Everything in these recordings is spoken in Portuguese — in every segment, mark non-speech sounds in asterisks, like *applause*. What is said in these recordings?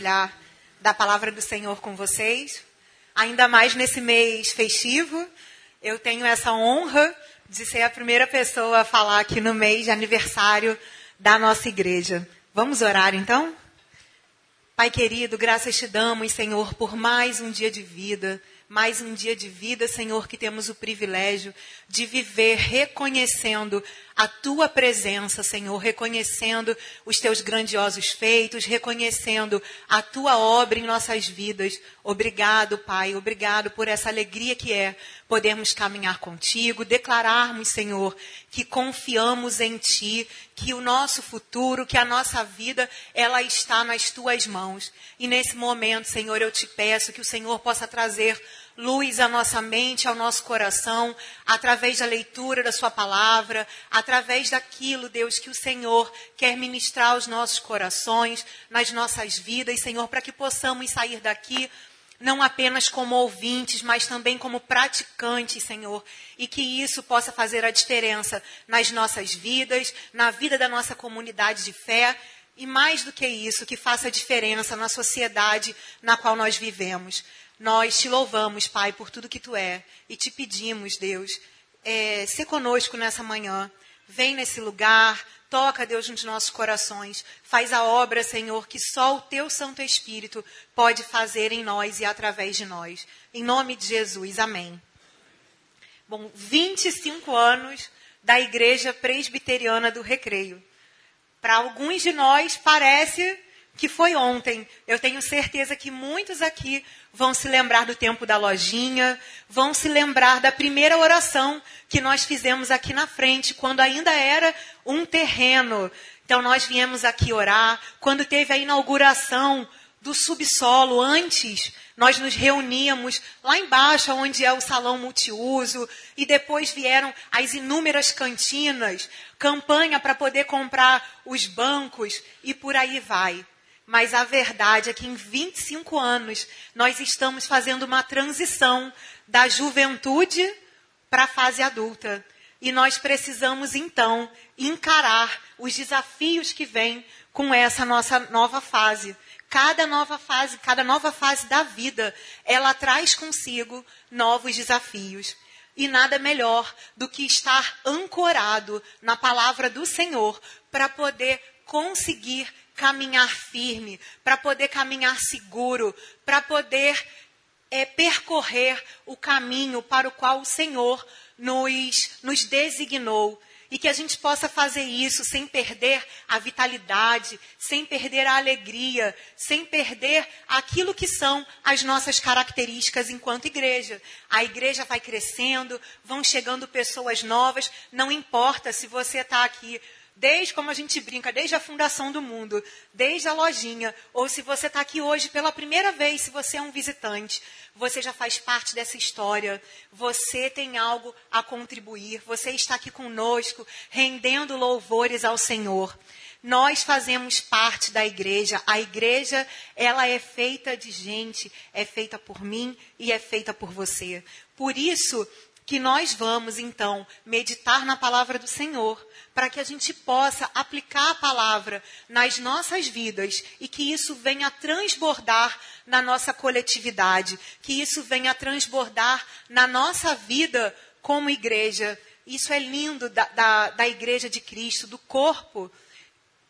compartilhar da palavra do Senhor com vocês. Ainda mais nesse mês festivo, eu tenho essa honra de ser a primeira pessoa a falar aqui no mês de aniversário da nossa igreja. Vamos orar então? Pai querido, graças te damos, Senhor, por mais um dia de vida mais um dia de vida, Senhor, que temos o privilégio de viver reconhecendo a tua presença, Senhor, reconhecendo os teus grandiosos feitos, reconhecendo a tua obra em nossas vidas. Obrigado, Pai, obrigado por essa alegria que é podermos caminhar contigo, declararmos, Senhor, que confiamos em ti, que o nosso futuro, que a nossa vida, ela está nas tuas mãos. E nesse momento, Senhor, eu te peço que o Senhor possa trazer luz à nossa mente, ao nosso coração, através da leitura da Sua palavra, através daquilo, Deus, que o Senhor quer ministrar aos nossos corações, nas nossas vidas, Senhor, para que possamos sair daqui não apenas como ouvintes, mas também como praticantes, Senhor, e que isso possa fazer a diferença nas nossas vidas, na vida da nossa comunidade de fé, e mais do que isso, que faça a diferença na sociedade na qual nós vivemos. Nós te louvamos, Pai, por tudo que tu é e te pedimos, Deus, é, ser conosco nessa manhã. Vem nesse lugar, toca, Deus, nos nossos corações. Faz a obra, Senhor, que só o teu Santo Espírito pode fazer em nós e através de nós. Em nome de Jesus, amém. Bom, 25 anos da Igreja Presbiteriana do Recreio. Para alguns de nós parece que foi ontem. Eu tenho certeza que muitos aqui vão se lembrar do tempo da lojinha, vão se lembrar da primeira oração que nós fizemos aqui na frente, quando ainda era um terreno. Então nós viemos aqui orar, quando teve a inauguração do subsolo, antes nós nos reuníamos lá embaixo, onde é o salão multiuso, e depois vieram as inúmeras cantinas, campanha para poder comprar os bancos e por aí vai. Mas a verdade é que em 25 anos nós estamos fazendo uma transição da juventude para a fase adulta. E nós precisamos então encarar os desafios que vêm com essa nossa nova fase. Cada nova fase, cada nova fase da vida, ela traz consigo novos desafios. E nada melhor do que estar ancorado na palavra do Senhor para poder conseguir caminhar firme, para poder caminhar seguro, para poder é, percorrer o caminho para o qual o Senhor nos, nos designou. E que a gente possa fazer isso sem perder a vitalidade, sem perder a alegria, sem perder aquilo que são as nossas características enquanto igreja. A igreja vai crescendo, vão chegando pessoas novas, não importa se você está aqui desde como a gente brinca, desde a fundação do mundo, desde a lojinha, ou se você está aqui hoje pela primeira vez, se você é um visitante, você já faz parte dessa história, você tem algo a contribuir, você está aqui conosco, rendendo louvores ao Senhor. Nós fazemos parte da igreja. A igreja, ela é feita de gente, é feita por mim e é feita por você. Por isso que nós vamos, então, meditar na palavra do Senhor para que a gente possa aplicar a palavra nas nossas vidas e que isso venha transbordar na nossa coletividade, que isso venha transbordar na nossa vida como igreja. Isso é lindo da, da, da igreja de Cristo, do corpo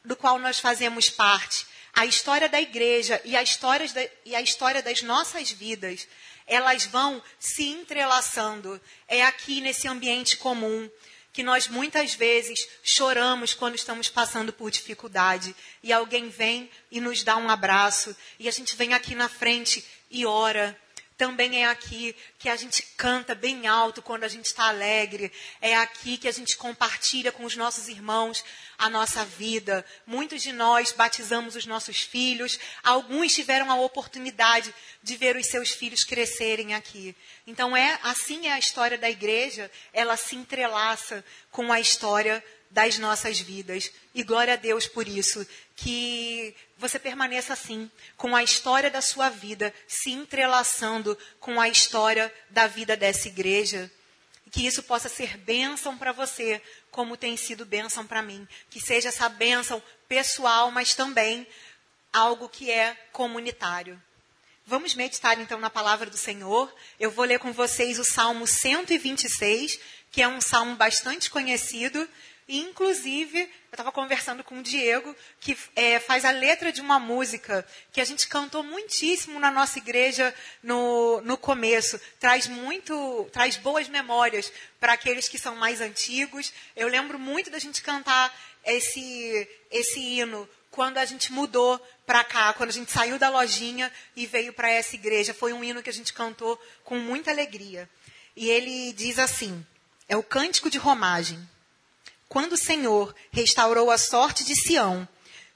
do qual nós fazemos parte. A história da igreja e a história, da, e a história das nossas vidas, elas vão se entrelaçando. É aqui nesse ambiente comum que nós muitas vezes choramos quando estamos passando por dificuldade e alguém vem e nos dá um abraço e a gente vem aqui na frente e ora também é aqui que a gente canta bem alto quando a gente está alegre. É aqui que a gente compartilha com os nossos irmãos a nossa vida. Muitos de nós batizamos os nossos filhos. Alguns tiveram a oportunidade de ver os seus filhos crescerem aqui. Então é assim é a história da igreja. Ela se entrelaça com a história das nossas vidas. E glória a Deus por isso. Que você permaneça assim, com a história da sua vida se entrelaçando com a história da vida dessa igreja. Que isso possa ser bênção para você, como tem sido bênção para mim. Que seja essa bênção pessoal, mas também algo que é comunitário. Vamos meditar então na palavra do Senhor. Eu vou ler com vocês o Salmo 126, que é um salmo bastante conhecido. Inclusive, eu estava conversando com o Diego, que é, faz a letra de uma música que a gente cantou muitíssimo na nossa igreja no, no começo. Traz muito, traz boas memórias para aqueles que são mais antigos. Eu lembro muito da gente cantar esse, esse hino quando a gente mudou para cá, quando a gente saiu da lojinha e veio para essa igreja. Foi um hino que a gente cantou com muita alegria. E ele diz assim: é o cântico de romagem. Quando o Senhor restaurou a sorte de Sião,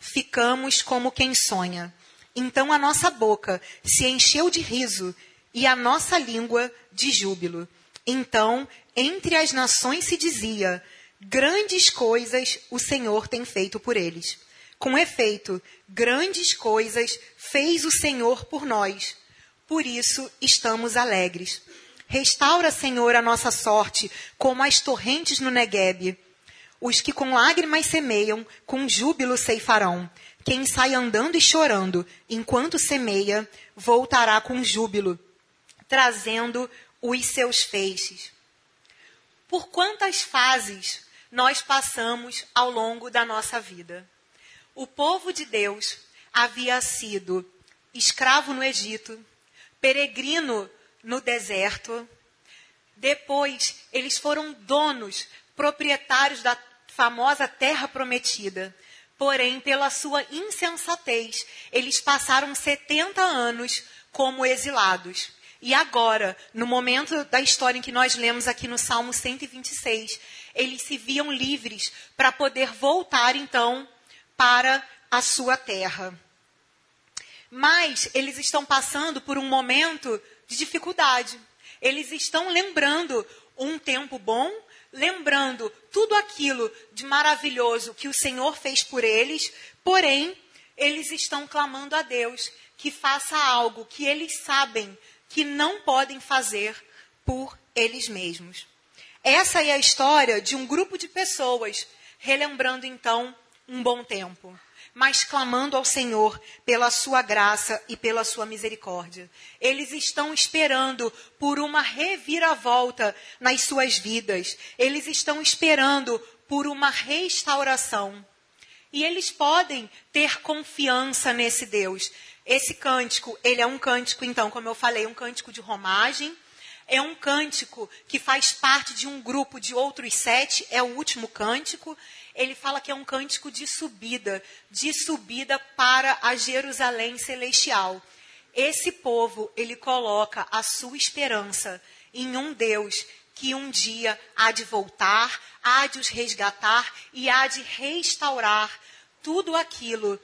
ficamos como quem sonha. Então a nossa boca se encheu de riso e a nossa língua de júbilo. Então, entre as nações se dizia: grandes coisas o Senhor tem feito por eles. Com efeito, grandes coisas fez o Senhor por nós. Por isso estamos alegres. Restaura, Senhor, a nossa sorte, como as torrentes no Neguebe. Os que com lágrimas semeiam, com júbilo ceifarão. Quem sai andando e chorando, enquanto semeia, voltará com júbilo, trazendo os seus feixes. Por quantas fases nós passamos ao longo da nossa vida? O povo de Deus havia sido escravo no Egito, peregrino no deserto. Depois, eles foram donos, proprietários da famosa terra prometida. Porém, pela sua insensatez, eles passaram 70 anos como exilados. E agora, no momento da história em que nós lemos aqui no Salmo 126, eles se viam livres para poder voltar então para a sua terra. Mas eles estão passando por um momento de dificuldade. Eles estão lembrando um tempo bom, lembrando tudo aquilo de maravilhoso que o Senhor fez por eles, porém, eles estão clamando a Deus que faça algo que eles sabem que não podem fazer por eles mesmos. Essa é a história de um grupo de pessoas, relembrando então um bom tempo, mas clamando ao Senhor pela sua graça e pela sua misericórdia. Eles estão esperando por uma reviravolta nas suas vidas. Eles estão esperando por uma restauração. E eles podem ter confiança nesse Deus. Esse cântico, ele é um cântico, então, como eu falei, um cântico de romagem. É um cântico que faz parte de um grupo de outros sete, é o último cântico ele fala que é um cântico de subida, de subida para a Jerusalém celestial. Esse povo, ele coloca a sua esperança em um Deus que um dia há de voltar, há de os resgatar e há de restaurar tudo aquilo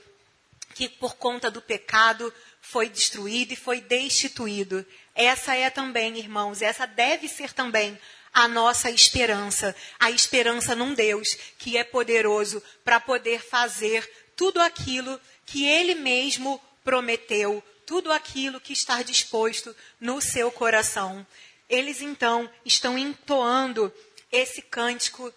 que por conta do pecado foi destruído e foi destituído. Essa é também, irmãos, essa deve ser também a nossa esperança, a esperança num Deus que é poderoso para poder fazer tudo aquilo que Ele mesmo prometeu, tudo aquilo que está disposto no seu coração. Eles então estão entoando esse cântico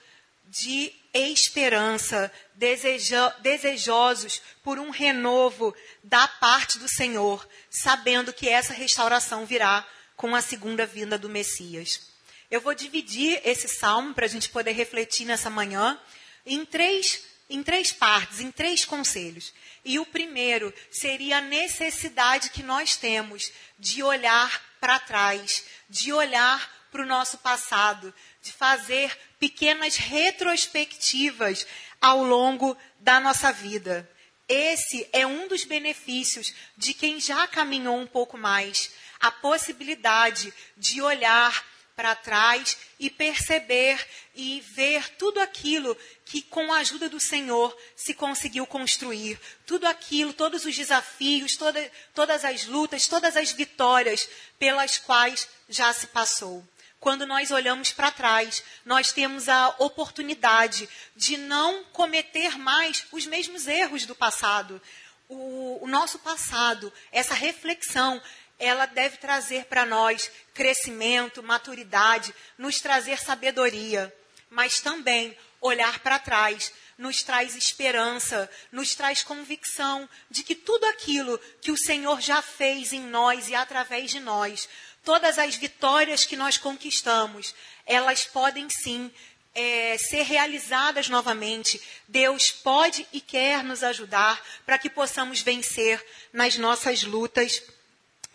de esperança, desejo, desejosos por um renovo da parte do Senhor, sabendo que essa restauração virá com a segunda vinda do Messias. Eu vou dividir esse salmo para a gente poder refletir nessa manhã em três, em três partes, em três conselhos. E o primeiro seria a necessidade que nós temos de olhar para trás, de olhar para o nosso passado, de fazer pequenas retrospectivas ao longo da nossa vida. Esse é um dos benefícios de quem já caminhou um pouco mais, a possibilidade de olhar para trás e perceber e ver tudo aquilo que, com a ajuda do Senhor, se conseguiu construir. Tudo aquilo, todos os desafios, toda, todas as lutas, todas as vitórias pelas quais já se passou. Quando nós olhamos para trás, nós temos a oportunidade de não cometer mais os mesmos erros do passado. O, o nosso passado, essa reflexão, ela deve trazer para nós crescimento, maturidade, nos trazer sabedoria, mas também olhar para trás, nos traz esperança, nos traz convicção de que tudo aquilo que o Senhor já fez em nós e através de nós, todas as vitórias que nós conquistamos, elas podem sim é, ser realizadas novamente. Deus pode e quer nos ajudar para que possamos vencer nas nossas lutas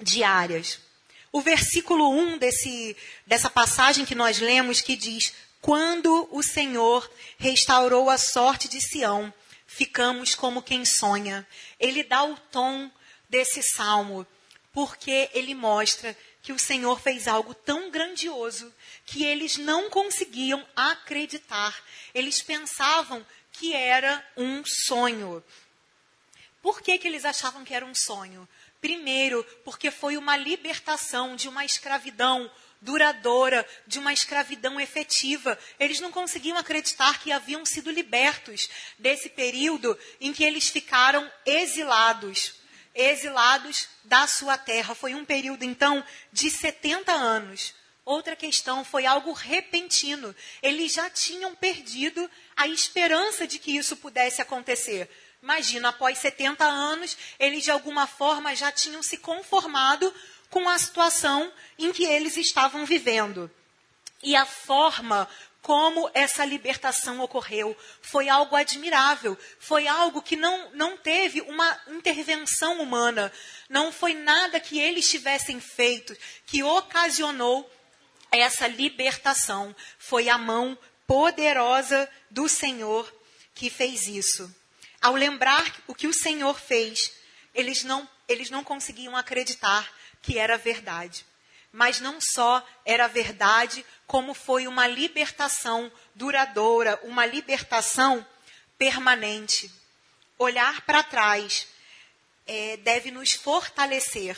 diárias. O versículo 1 desse, dessa passagem que nós lemos, que diz: Quando o Senhor restaurou a sorte de Sião, ficamos como quem sonha. Ele dá o tom desse salmo, porque ele mostra que o Senhor fez algo tão grandioso que eles não conseguiam acreditar. Eles pensavam que era um sonho. Por que, que eles achavam que era um sonho? Primeiro, porque foi uma libertação de uma escravidão duradoura, de uma escravidão efetiva. Eles não conseguiam acreditar que haviam sido libertos desse período em que eles ficaram exilados exilados da sua terra. Foi um período, então, de 70 anos. Outra questão foi algo repentino. Eles já tinham perdido a esperança de que isso pudesse acontecer. Imagina, após 70 anos, eles de alguma forma já tinham se conformado com a situação em que eles estavam vivendo. E a forma como essa libertação ocorreu. Foi algo admirável, foi algo que não, não teve uma intervenção humana, não foi nada que eles tivessem feito que ocasionou essa libertação. Foi a mão poderosa do Senhor que fez isso. Ao lembrar o que o Senhor fez, eles não, eles não conseguiam acreditar que era verdade. Mas não só era verdade, como foi uma libertação duradoura, uma libertação permanente. Olhar para trás é, deve nos fortalecer.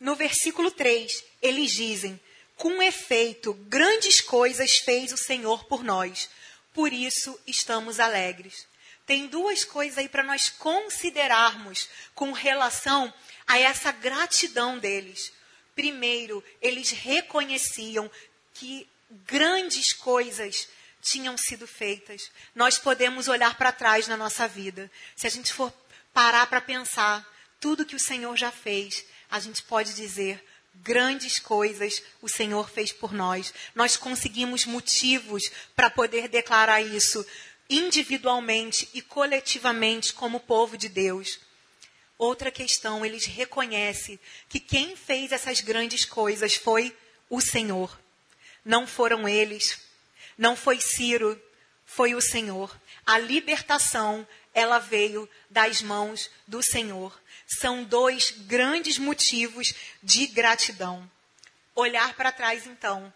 No versículo 3, eles dizem: Com efeito, grandes coisas fez o Senhor por nós, por isso estamos alegres. Tem duas coisas aí para nós considerarmos com relação a essa gratidão deles. Primeiro, eles reconheciam que grandes coisas tinham sido feitas. Nós podemos olhar para trás na nossa vida. Se a gente for parar para pensar tudo que o Senhor já fez, a gente pode dizer grandes coisas o Senhor fez por nós. Nós conseguimos motivos para poder declarar isso individualmente e coletivamente como povo de Deus. Outra questão, eles reconhecem que quem fez essas grandes coisas foi o Senhor. Não foram eles, não foi Ciro, foi o Senhor. A libertação, ela veio das mãos do Senhor. São dois grandes motivos de gratidão. Olhar para trás, então,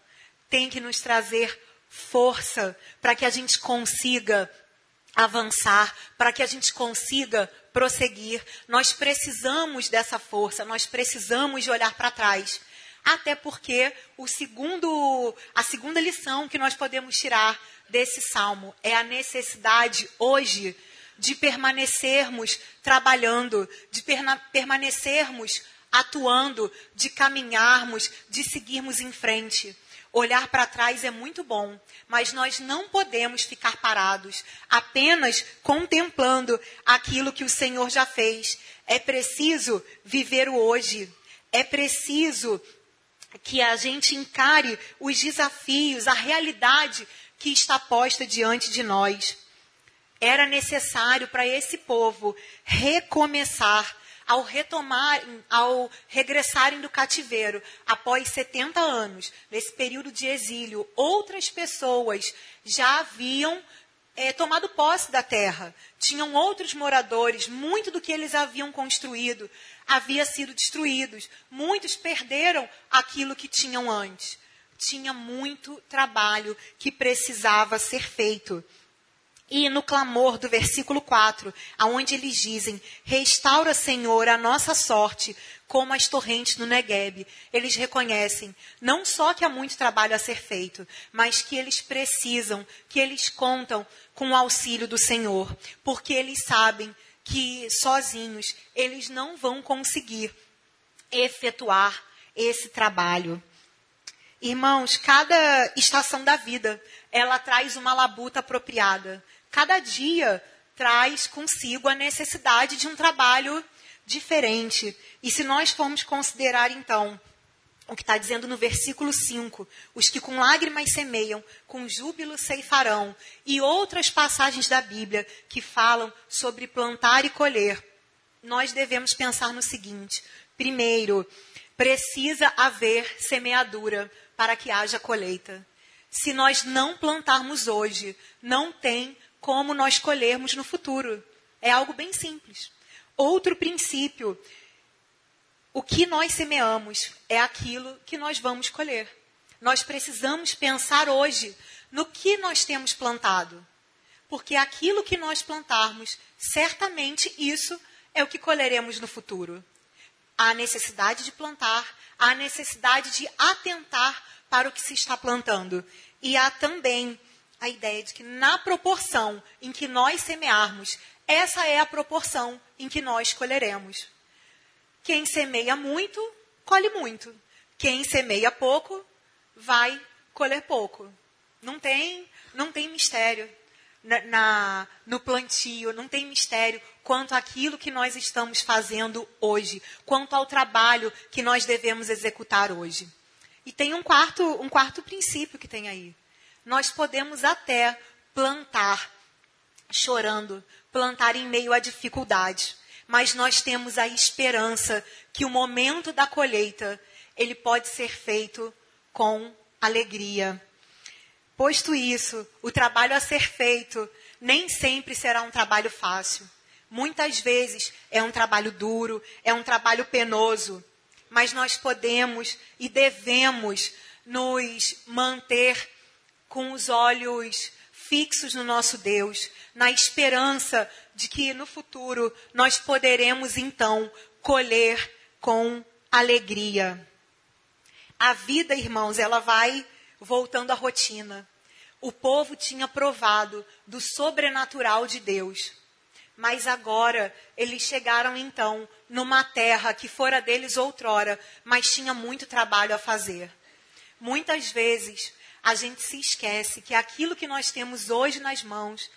tem que nos trazer força para que a gente consiga avançar, para que a gente consiga prosseguir. Nós precisamos dessa força, nós precisamos de olhar para trás. Até porque o segundo, a segunda lição que nós podemos tirar desse salmo é a necessidade hoje de permanecermos trabalhando, de permanecermos atuando, de caminharmos, de seguirmos em frente. Olhar para trás é muito bom, mas nós não podemos ficar parados, apenas contemplando aquilo que o Senhor já fez. É preciso viver o hoje. É preciso que a gente encare os desafios, a realidade que está posta diante de nós. Era necessário para esse povo recomeçar ao retomar, ao regressarem do cativeiro após 70 anos, nesse período de exílio, outras pessoas já haviam é, tomado posse da terra. Tinham outros moradores, muito do que eles haviam construído havia sido destruído. Muitos perderam aquilo que tinham antes. Tinha muito trabalho que precisava ser feito. E no clamor do versículo 4, aonde eles dizem: Restaura, Senhor, a nossa sorte, como as torrentes no Negueb. Eles reconhecem não só que há muito trabalho a ser feito, mas que eles precisam, que eles contam com o auxílio do Senhor, porque eles sabem que sozinhos eles não vão conseguir efetuar esse trabalho. Irmãos, cada estação da vida, ela traz uma labuta apropriada. Cada dia traz consigo a necessidade de um trabalho diferente. E se nós formos considerar, então, o que está dizendo no versículo 5, os que com lágrimas semeiam, com júbilo ceifarão, e outras passagens da Bíblia que falam sobre plantar e colher, nós devemos pensar no seguinte: primeiro, precisa haver semeadura para que haja colheita. Se nós não plantarmos hoje, não tem como nós colhermos no futuro. É algo bem simples. Outro princípio: o que nós semeamos é aquilo que nós vamos colher. Nós precisamos pensar hoje no que nós temos plantado. Porque aquilo que nós plantarmos, certamente isso é o que colheremos no futuro. Há necessidade de plantar, há necessidade de atentar para o que se está plantando. E há também a ideia de que, na proporção em que nós semearmos, essa é a proporção em que nós colheremos. Quem semeia muito, colhe muito. Quem semeia pouco, vai colher pouco. Não tem, não tem mistério na, na, no plantio, não tem mistério quanto àquilo que nós estamos fazendo hoje, quanto ao trabalho que nós devemos executar hoje. E tem um quarto, um quarto princípio que tem aí. Nós podemos até plantar chorando, plantar em meio à dificuldade, mas nós temos a esperança que o momento da colheita ele pode ser feito com alegria. Posto isso, o trabalho a ser feito nem sempre será um trabalho fácil. Muitas vezes é um trabalho duro, é um trabalho penoso, mas nós podemos e devemos nos manter com os olhos fixos no nosso Deus, na esperança de que no futuro nós poderemos então colher com alegria. A vida, irmãos, ela vai voltando à rotina. O povo tinha provado do sobrenatural de Deus. Mas agora eles chegaram então numa terra que fora deles outrora, mas tinha muito trabalho a fazer. Muitas vezes a gente se esquece que aquilo que nós temos hoje nas mãos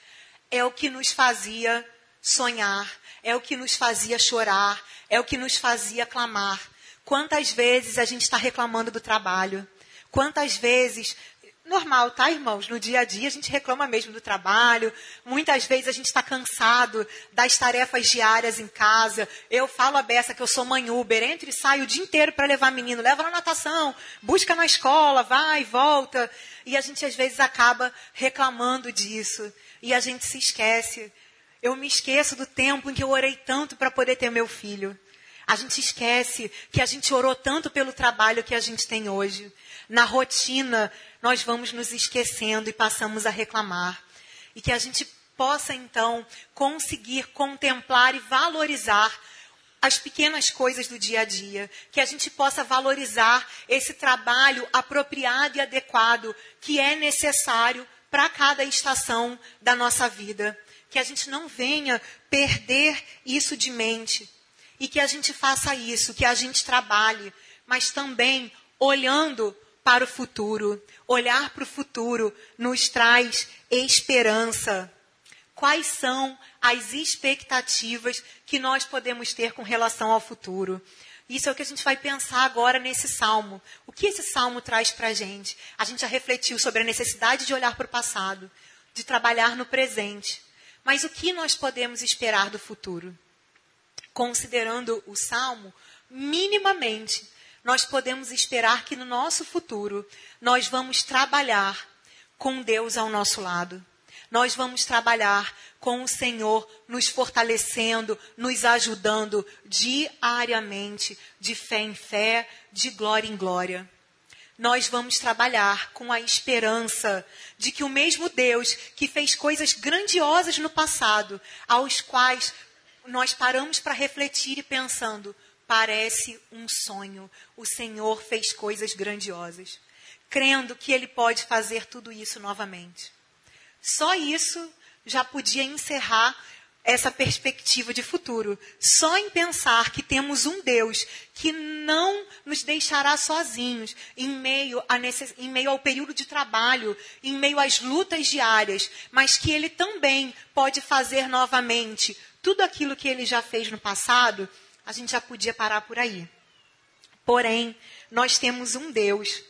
é o que nos fazia sonhar, é o que nos fazia chorar, é o que nos fazia clamar. Quantas vezes a gente está reclamando do trabalho? Quantas vezes normal, tá, irmãos? No dia a dia a gente reclama mesmo do trabalho. Muitas vezes a gente está cansado das tarefas diárias em casa. Eu falo a Bessa que eu sou mãe Uber, entro e saio o dia inteiro para levar menino, leva na natação, busca na escola, vai, volta. E a gente às vezes acaba reclamando disso. E a gente se esquece. Eu me esqueço do tempo em que eu orei tanto para poder ter meu filho. A gente esquece que a gente orou tanto pelo trabalho que a gente tem hoje. Na rotina, nós vamos nos esquecendo e passamos a reclamar. E que a gente possa, então, conseguir contemplar e valorizar as pequenas coisas do dia a dia, que a gente possa valorizar esse trabalho apropriado e adequado que é necessário para cada estação da nossa vida. Que a gente não venha perder isso de mente e que a gente faça isso, que a gente trabalhe, mas também olhando para o futuro. Olhar para o futuro nos traz esperança. Quais são as expectativas que nós podemos ter com relação ao futuro? Isso é o que a gente vai pensar agora nesse salmo. O que esse salmo traz para a gente? A gente já refletiu sobre a necessidade de olhar para o passado, de trabalhar no presente. Mas o que nós podemos esperar do futuro? Considerando o salmo, minimamente, nós podemos esperar que no nosso futuro nós vamos trabalhar com Deus ao nosso lado. Nós vamos trabalhar com o Senhor nos fortalecendo, nos ajudando diariamente, de fé em fé, de glória em glória. Nós vamos trabalhar com a esperança de que o mesmo Deus que fez coisas grandiosas no passado, aos quais nós paramos para refletir e pensando, parece um sonho. O Senhor fez coisas grandiosas, crendo que Ele pode fazer tudo isso novamente. Só isso já podia encerrar essa perspectiva de futuro. Só em pensar que temos um Deus que não nos deixará sozinhos em meio, necess... em meio ao período de trabalho, em meio às lutas diárias, mas que Ele também pode fazer novamente tudo aquilo que Ele já fez no passado, a gente já podia parar por aí. Porém, nós temos um Deus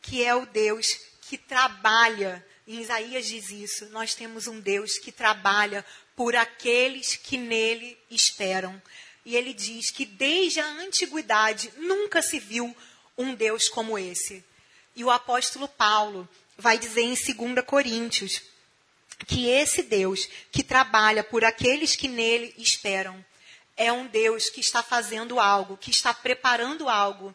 que é o Deus que trabalha. Em Isaías diz isso. Nós temos um Deus que trabalha por aqueles que nele esperam. E ele diz que desde a antiguidade nunca se viu um Deus como esse. E o apóstolo Paulo vai dizer em 2 Coríntios que esse Deus que trabalha por aqueles que nele esperam é um Deus que está fazendo algo, que está preparando algo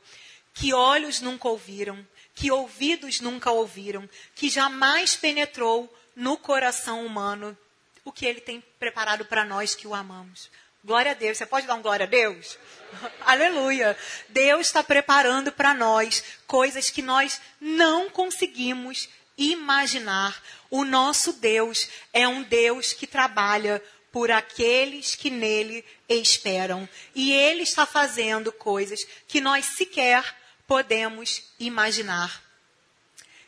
que olhos nunca ouviram, que ouvidos nunca ouviram, que jamais penetrou no coração humano o que ele tem preparado para nós que o amamos. Glória a Deus. Você pode dar um glória a Deus? *laughs* Aleluia. Deus está preparando para nós coisas que nós não conseguimos imaginar. O nosso Deus é um Deus que trabalha por aqueles que nele esperam. E ele está fazendo coisas que nós sequer podemos imaginar.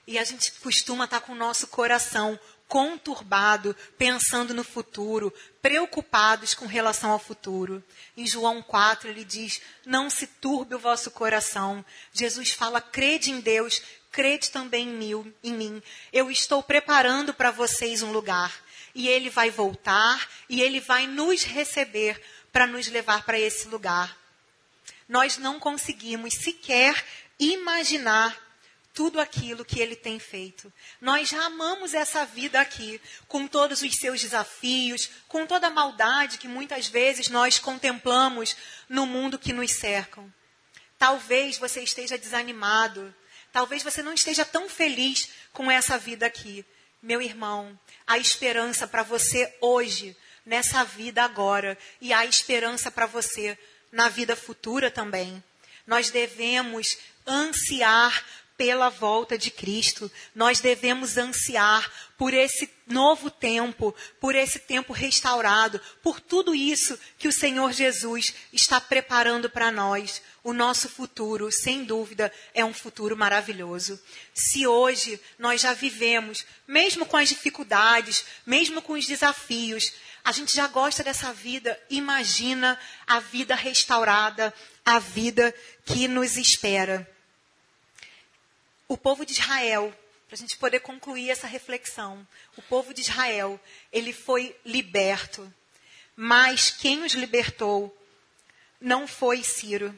E a gente costuma estar com o nosso coração conturbado, pensando no futuro, preocupados com relação ao futuro. Em João 4 ele diz: Não se turbe o vosso coração. Jesus fala: crede em Deus, crede também em mim. Eu estou preparando para vocês um lugar. E ele vai voltar e ele vai nos receber para nos levar para esse lugar. Nós não conseguimos sequer imaginar tudo aquilo que ele tem feito. Nós já amamos essa vida aqui, com todos os seus desafios, com toda a maldade que muitas vezes nós contemplamos no mundo que nos cercam. Talvez você esteja desanimado, talvez você não esteja tão feliz com essa vida aqui. Meu irmão, há esperança para você hoje, nessa vida agora, e há esperança para você na vida futura também. Nós devemos ansiar pela volta de Cristo. Nós devemos ansiar por esse novo tempo, por esse tempo restaurado, por tudo isso que o Senhor Jesus está preparando para nós. O nosso futuro, sem dúvida, é um futuro maravilhoso. Se hoje nós já vivemos, mesmo com as dificuldades, mesmo com os desafios, a gente já gosta dessa vida, imagina a vida restaurada, a vida que nos espera o povo de Israel, para a gente poder concluir essa reflexão, o povo de Israel, ele foi liberto. Mas quem os libertou não foi Ciro.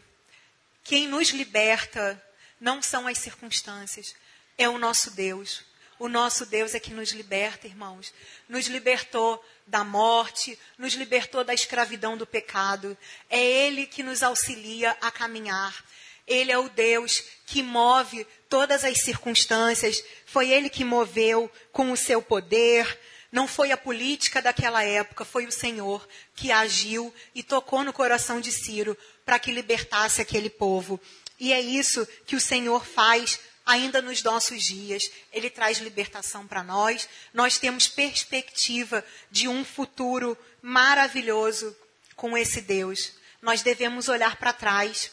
Quem nos liberta não são as circunstâncias, é o nosso Deus. O nosso Deus é que nos liberta, irmãos. Nos libertou da morte, nos libertou da escravidão do pecado. É Ele que nos auxilia a caminhar. Ele é o Deus que move todas as circunstâncias. Foi ele que moveu com o seu poder. Não foi a política daquela época, foi o Senhor que agiu e tocou no coração de Ciro para que libertasse aquele povo. E é isso que o Senhor faz ainda nos nossos dias. Ele traz libertação para nós. Nós temos perspectiva de um futuro maravilhoso com esse Deus. Nós devemos olhar para trás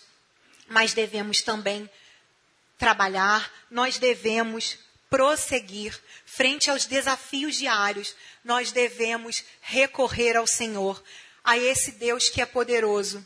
mas devemos também trabalhar, nós devemos prosseguir frente aos desafios diários, nós devemos recorrer ao Senhor, a esse Deus que é poderoso.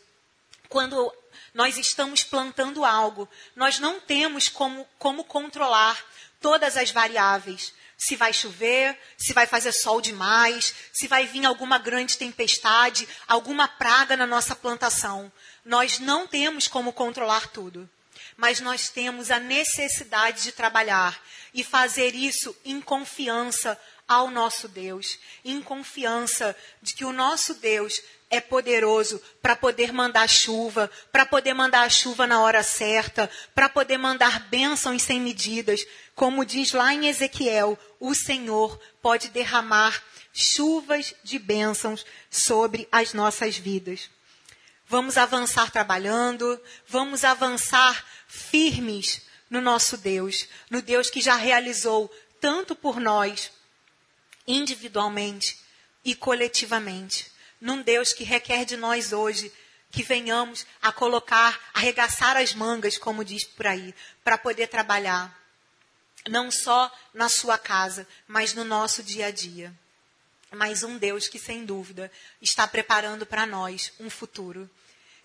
Quando nós estamos plantando algo, nós não temos como, como controlar todas as variáveis. Se vai chover, se vai fazer sol demais, se vai vir alguma grande tempestade, alguma praga na nossa plantação. Nós não temos como controlar tudo, mas nós temos a necessidade de trabalhar e fazer isso em confiança ao nosso Deus, em confiança de que o nosso Deus é poderoso para poder mandar chuva, para poder mandar a chuva na hora certa, para poder mandar bênçãos sem medidas. Como diz lá em Ezequiel, o Senhor pode derramar chuvas de bênçãos sobre as nossas vidas. Vamos avançar trabalhando, vamos avançar firmes no nosso Deus, no Deus que já realizou tanto por nós, individualmente e coletivamente. Num Deus que requer de nós hoje que venhamos a colocar, arregaçar as mangas, como diz por aí, para poder trabalhar, não só na sua casa, mas no nosso dia a dia. Mas um Deus que, sem dúvida, está preparando para nós um futuro.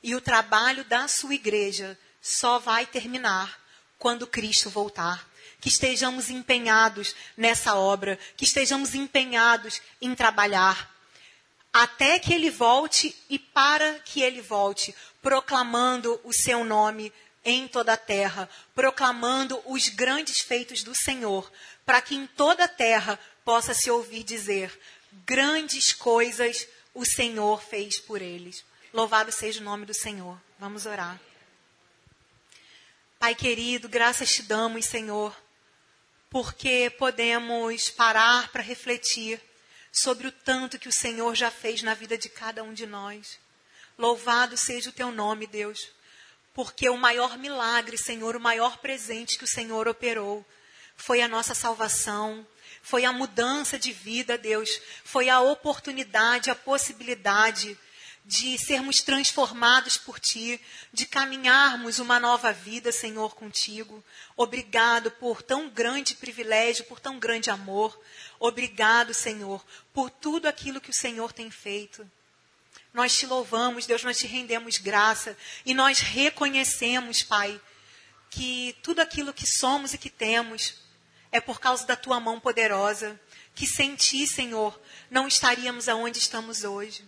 E o trabalho da sua igreja só vai terminar quando Cristo voltar. Que estejamos empenhados nessa obra, que estejamos empenhados em trabalhar, até que ele volte e para que ele volte, proclamando o seu nome em toda a terra, proclamando os grandes feitos do Senhor, para que em toda a terra possa se ouvir dizer: grandes coisas o Senhor fez por eles. Louvado seja o nome do Senhor. Vamos orar. Pai querido, graças te damos, Senhor, porque podemos parar para refletir sobre o tanto que o Senhor já fez na vida de cada um de nós. Louvado seja o teu nome, Deus, porque o maior milagre, Senhor, o maior presente que o Senhor operou foi a nossa salvação, foi a mudança de vida, Deus, foi a oportunidade, a possibilidade de sermos transformados por Ti, de caminharmos uma nova vida, Senhor, contigo. Obrigado por tão grande privilégio, por tão grande amor. Obrigado, Senhor, por tudo aquilo que o Senhor tem feito. Nós te louvamos, Deus, nós te rendemos graça e nós reconhecemos, Pai, que tudo aquilo que somos e que temos é por causa da tua mão poderosa, que sem ti, Senhor, não estaríamos aonde estamos hoje.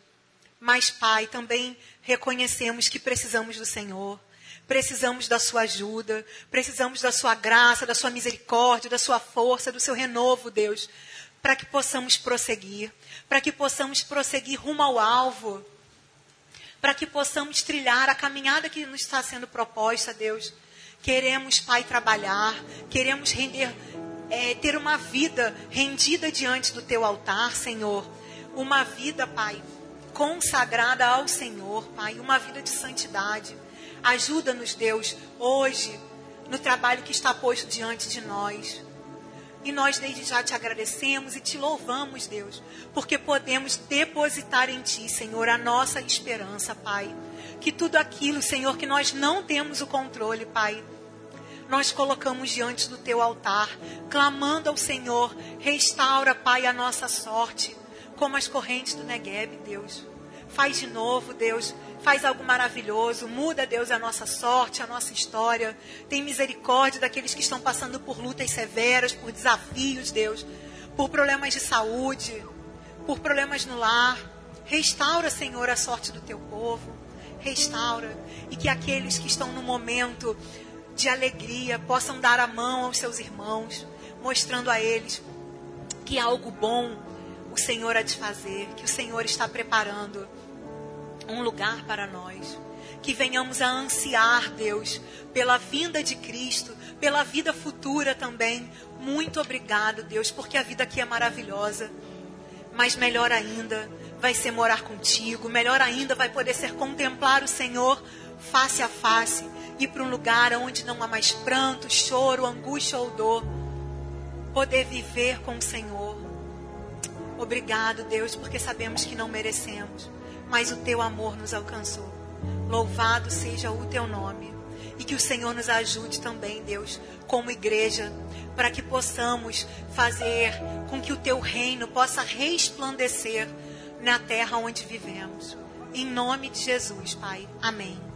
Mas, Pai, também reconhecemos que precisamos do Senhor, precisamos da Sua ajuda, precisamos da Sua graça, da Sua misericórdia, da Sua força, do Seu renovo, Deus, para que possamos prosseguir, para que possamos prosseguir rumo ao alvo, para que possamos trilhar a caminhada que nos está sendo proposta, Deus. Queremos, Pai, trabalhar, queremos render, é, ter uma vida rendida diante do Teu altar, Senhor. Uma vida, Pai, consagrada ao Senhor, Pai, uma vida de santidade. Ajuda-nos, Deus, hoje, no trabalho que está posto diante de nós. E nós desde já te agradecemos e te louvamos, Deus, porque podemos depositar em Ti, Senhor, a nossa esperança, Pai. Que tudo aquilo, Senhor, que nós não temos o controle, Pai, nós colocamos diante do Teu altar, clamando ao Senhor, restaura, Pai, a nossa sorte, como as correntes do Negueb, Deus. Faz de novo, Deus. Faz algo maravilhoso. Muda, Deus, a nossa sorte, a nossa história. Tem misericórdia daqueles que estão passando por lutas severas, por desafios, Deus. Por problemas de saúde, por problemas no lar. Restaura, Senhor, a sorte do teu povo. Restaura. E que aqueles que estão no momento de alegria possam dar a mão aos seus irmãos, mostrando a eles que algo bom o Senhor há de fazer, que o Senhor está preparando um lugar para nós. Que venhamos a ansiar, Deus, pela vinda de Cristo, pela vida futura também. Muito obrigado, Deus, porque a vida aqui é maravilhosa. Mas melhor ainda vai ser morar contigo, melhor ainda vai poder ser contemplar o Senhor face a face, ir para um lugar onde não há mais pranto, choro, angústia ou dor. Poder viver com o Senhor. Obrigado, Deus, porque sabemos que não merecemos mas o teu amor nos alcançou. Louvado seja o teu nome. E que o Senhor nos ajude também, Deus, como igreja, para que possamos fazer com que o teu reino possa resplandecer na terra onde vivemos. Em nome de Jesus, Pai. Amém.